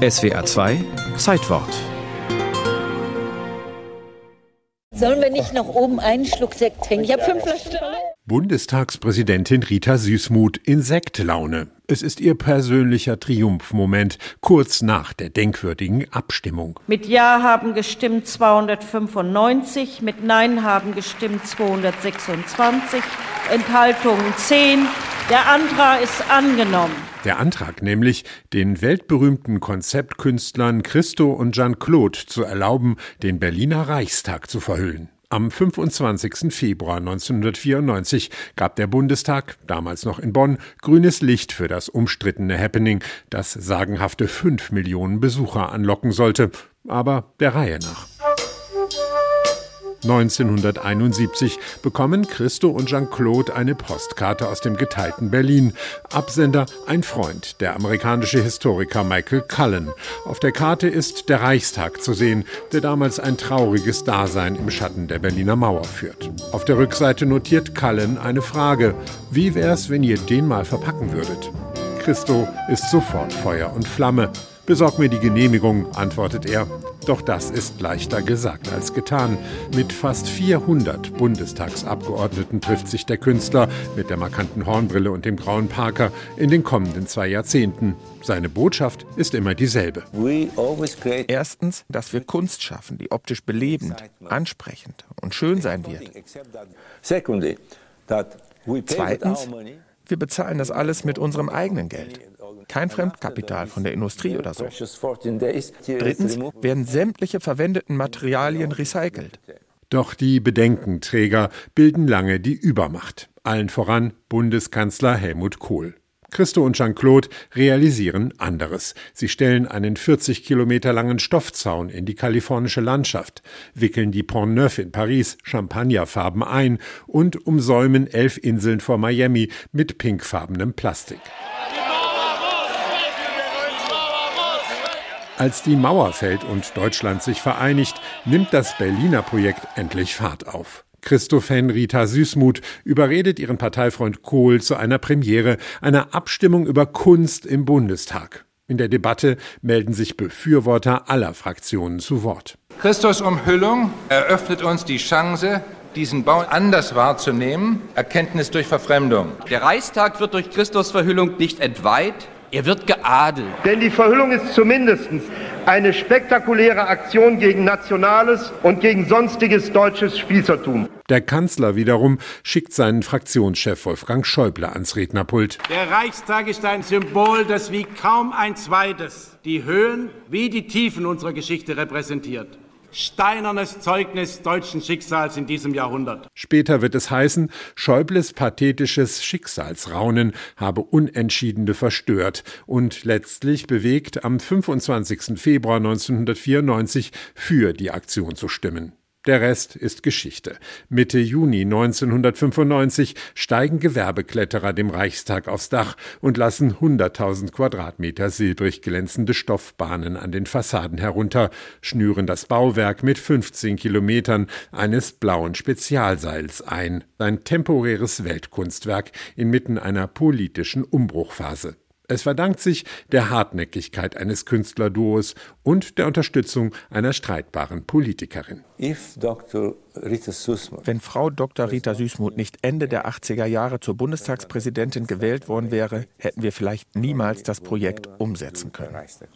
SWR 2 Zeitwort. Sollen wir nicht noch oben einen Schluck Sekt trinken? Ich habe fünf Flaschen. Bundestagspräsidentin Rita Süßmuth in Sektlaune. Es ist ihr persönlicher Triumphmoment kurz nach der denkwürdigen Abstimmung. Mit Ja haben gestimmt 295, mit Nein haben gestimmt 226, Enthaltungen 10. Der Antrag ist angenommen. Der Antrag nämlich, den weltberühmten Konzeptkünstlern Christo und Jean-Claude zu erlauben, den Berliner Reichstag zu verhüllen. Am 25. Februar 1994 gab der Bundestag, damals noch in Bonn, grünes Licht für das umstrittene Happening, das sagenhafte fünf Millionen Besucher anlocken sollte, aber der Reihe nach. 1971 bekommen Christo und Jean-Claude eine Postkarte aus dem geteilten Berlin. Absender ein Freund, der amerikanische Historiker Michael Cullen. Auf der Karte ist der Reichstag zu sehen, der damals ein trauriges Dasein im Schatten der Berliner Mauer führt. Auf der Rückseite notiert Cullen eine Frage. Wie wär's, wenn ihr den mal verpacken würdet? Christo ist sofort Feuer und Flamme. Besorg mir die Genehmigung, antwortet er. Doch das ist leichter gesagt als getan. Mit fast 400 Bundestagsabgeordneten trifft sich der Künstler mit der markanten Hornbrille und dem grauen Parker in den kommenden zwei Jahrzehnten. Seine Botschaft ist immer dieselbe. Erstens, dass wir Kunst schaffen, die optisch belebend, ansprechend und schön sein wird. Zweitens, wir bezahlen das alles mit unserem eigenen Geld kein Fremdkapital von der Industrie oder so. Drittens werden sämtliche verwendeten Materialien recycelt. Doch die Bedenkenträger bilden lange die Übermacht. Allen voran Bundeskanzler Helmut Kohl. Christo und Jean-Claude realisieren anderes. Sie stellen einen 40 Kilometer langen Stoffzaun in die kalifornische Landschaft, wickeln die Pont Neuf in Paris champagnerfarben ein und umsäumen elf Inseln vor Miami mit pinkfarbenem Plastik. Als die Mauer fällt und Deutschland sich vereinigt, nimmt das Berliner Projekt endlich Fahrt auf. Christophen Rita Süßmuth überredet ihren Parteifreund Kohl zu einer Premiere, einer Abstimmung über Kunst im Bundestag. In der Debatte melden sich Befürworter aller Fraktionen zu Wort. Christus Umhüllung eröffnet uns die Chance, diesen Bau anders wahrzunehmen, Erkenntnis durch Verfremdung. Der Reichstag wird durch Christus Verhüllung nicht entweiht, er wird geadelt. Denn die Verhüllung ist zumindest eine spektakuläre Aktion gegen nationales und gegen sonstiges deutsches Spießertum. Der Kanzler wiederum schickt seinen Fraktionschef Wolfgang Schäuble ans Rednerpult. Der Reichstag ist ein Symbol, das wie kaum ein zweites die Höhen wie die Tiefen unserer Geschichte repräsentiert steinernes Zeugnis deutschen Schicksals in diesem Jahrhundert. Später wird es heißen, Schäubles pathetisches Schicksalsraunen habe Unentschiedene verstört und letztlich bewegt, am 25. Februar 1994 für die Aktion zu stimmen. Der Rest ist Geschichte. Mitte Juni 1995 steigen Gewerbekletterer dem Reichstag aufs Dach und lassen 100.000 Quadratmeter silbrig glänzende Stoffbahnen an den Fassaden herunter, schnüren das Bauwerk mit 15 Kilometern eines blauen Spezialseils ein. Ein temporäres Weltkunstwerk inmitten einer politischen Umbruchphase. Es verdankt sich der Hartnäckigkeit eines Künstlerduos und der Unterstützung einer streitbaren Politikerin. Wenn Frau Dr. Rita Süßmuth nicht Ende der 80er Jahre zur Bundestagspräsidentin gewählt worden wäre, hätten wir vielleicht niemals das Projekt umsetzen können.